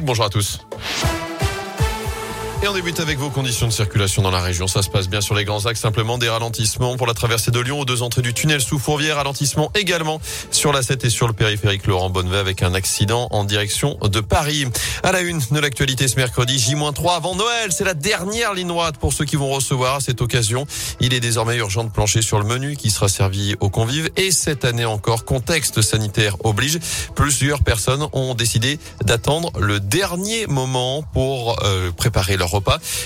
Bonjour à tous. Et on débute avec vos conditions de circulation dans la région. Ça se passe bien sur les grands axes. Simplement des ralentissements pour la traversée de Lyon aux deux entrées du tunnel sous Fourvière. Ralentissement également sur la 7 et sur le périphérique Laurent Bonnevet avec un accident en direction de Paris. À la une de l'actualité ce mercredi, J-3 avant Noël. C'est la dernière ligne droite pour ceux qui vont recevoir à cette occasion. Il est désormais urgent de plancher sur le menu qui sera servi aux convives. Et cette année encore, contexte sanitaire oblige. Plusieurs personnes ont décidé d'attendre le dernier moment pour euh, préparer leur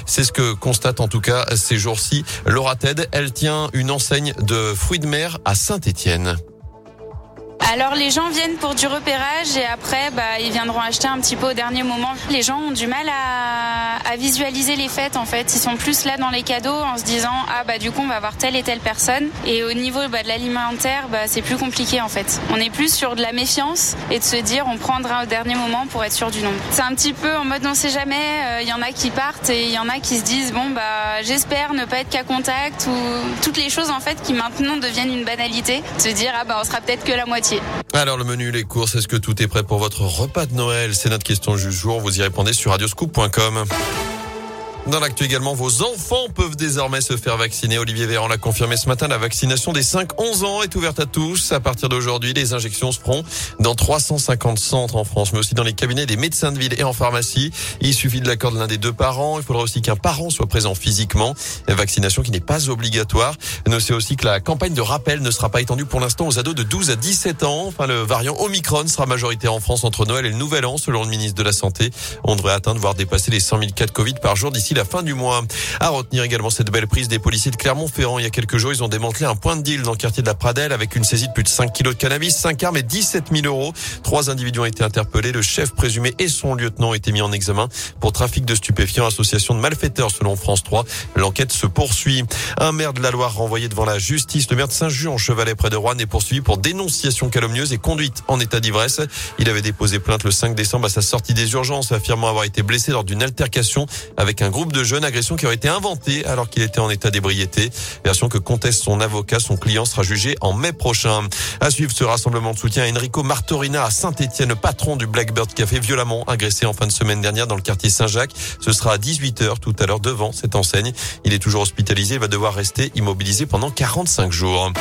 C'est ce que constate en tout cas ces jours-ci Laura Ted. Elle tient une enseigne de fruits de mer à Saint-Étienne. Alors les gens viennent pour du repérage et après bah, ils viendront acheter un petit peu au dernier moment. Les gens ont du mal à, visualiser les fêtes en fait. Ils sont plus là dans les cadeaux en se disant ah bah du coup on va voir telle et telle personne. Et au niveau bah, de l'alimentaire bah, c'est plus compliqué en fait. On est plus sur de la méfiance et de se dire on prendra au dernier moment pour être sûr du nombre. C'est un petit peu en mode on sait jamais. Il euh, y en a qui partent et il y en a qui se disent bon bah j'espère ne pas être qu'à contact ou toutes les choses en fait qui maintenant deviennent une banalité. Se dire ah bah on sera peut-être que la moitié. Alors le menu, les courses, est-ce que tout est prêt pour votre repas de Noël? C'est notre question du jour. Vous y répondez sur radioscoop.com. Dans l'actu également, vos enfants peuvent désormais se faire vacciner. Olivier Véran l'a confirmé ce matin. La vaccination des 5-11 ans est ouverte à tous. À partir d'aujourd'hui, les injections se feront dans 350 centres en France, mais aussi dans les cabinets des médecins de ville et en pharmacie. Il suffit de l'accord de l'un des deux parents. Il faudra aussi qu'un parent soit présent physiquement. Vaccination qui n'est pas obligatoire. Notez aussi que la campagne de rappel ne sera pas étendue pour l'instant aux ados de 12 à 17 ans. Enfin, le variant Omicron sera majoritaire en France entre Noël et le Nouvel An, selon le ministre de la Santé. On devrait atteindre, voire dépasser les 100 000 cas de Covid par jour d'ici la fin du mois. À retenir également cette belle prise des policiers de Clermont-Ferrand. Il y a quelques jours, ils ont démantelé un point de deal dans le quartier de la Pradelle avec une saisie de plus de 5 kilos de cannabis, 5 armes et 17 000 euros. Trois individus ont été interpellés. Le chef présumé et son lieutenant ont été mis en examen pour trafic de stupéfiants, association de malfaiteurs selon France 3. L'enquête se poursuit. Un maire de la Loire renvoyé devant la justice. Le maire de Saint-Just en Chevalet près de Rouen est poursuivi pour dénonciation calomnieuse et conduite en état d'ivresse. Il avait déposé plainte le 5 décembre à sa sortie des urgences, affirmant avoir été blessé lors d'une altercation avec un groupe de jeunes agression qui aurait été inventée alors qu'il était en état d'ébriété. Version que conteste son avocat. Son client sera jugé en mai prochain. À suivre ce rassemblement de soutien à Enrico Martorina à Saint-Etienne, patron du Blackbird Café, violemment agressé en fin de semaine dernière dans le quartier Saint-Jacques. Ce sera à 18h tout à l'heure devant cette enseigne. Il est toujours hospitalisé. Il va devoir rester immobilisé pendant 45 jours.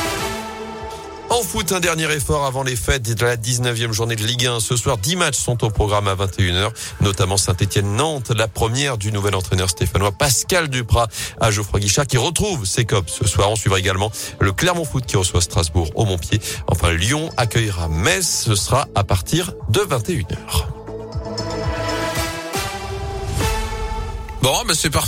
En foot, un dernier effort avant les fêtes de la 19e journée de Ligue 1. Ce soir, 10 matchs sont au programme à 21h, notamment Saint-Etienne-Nantes, la première du nouvel entraîneur stéphanois Pascal Duprat à Geoffroy Guichard qui retrouve ses copes. Ce soir, on suivra également le Clermont Foot qui reçoit Strasbourg au Montpied. Enfin, Lyon accueillera Metz. Ce sera à partir de 21h. Bon, mais c'est parfait.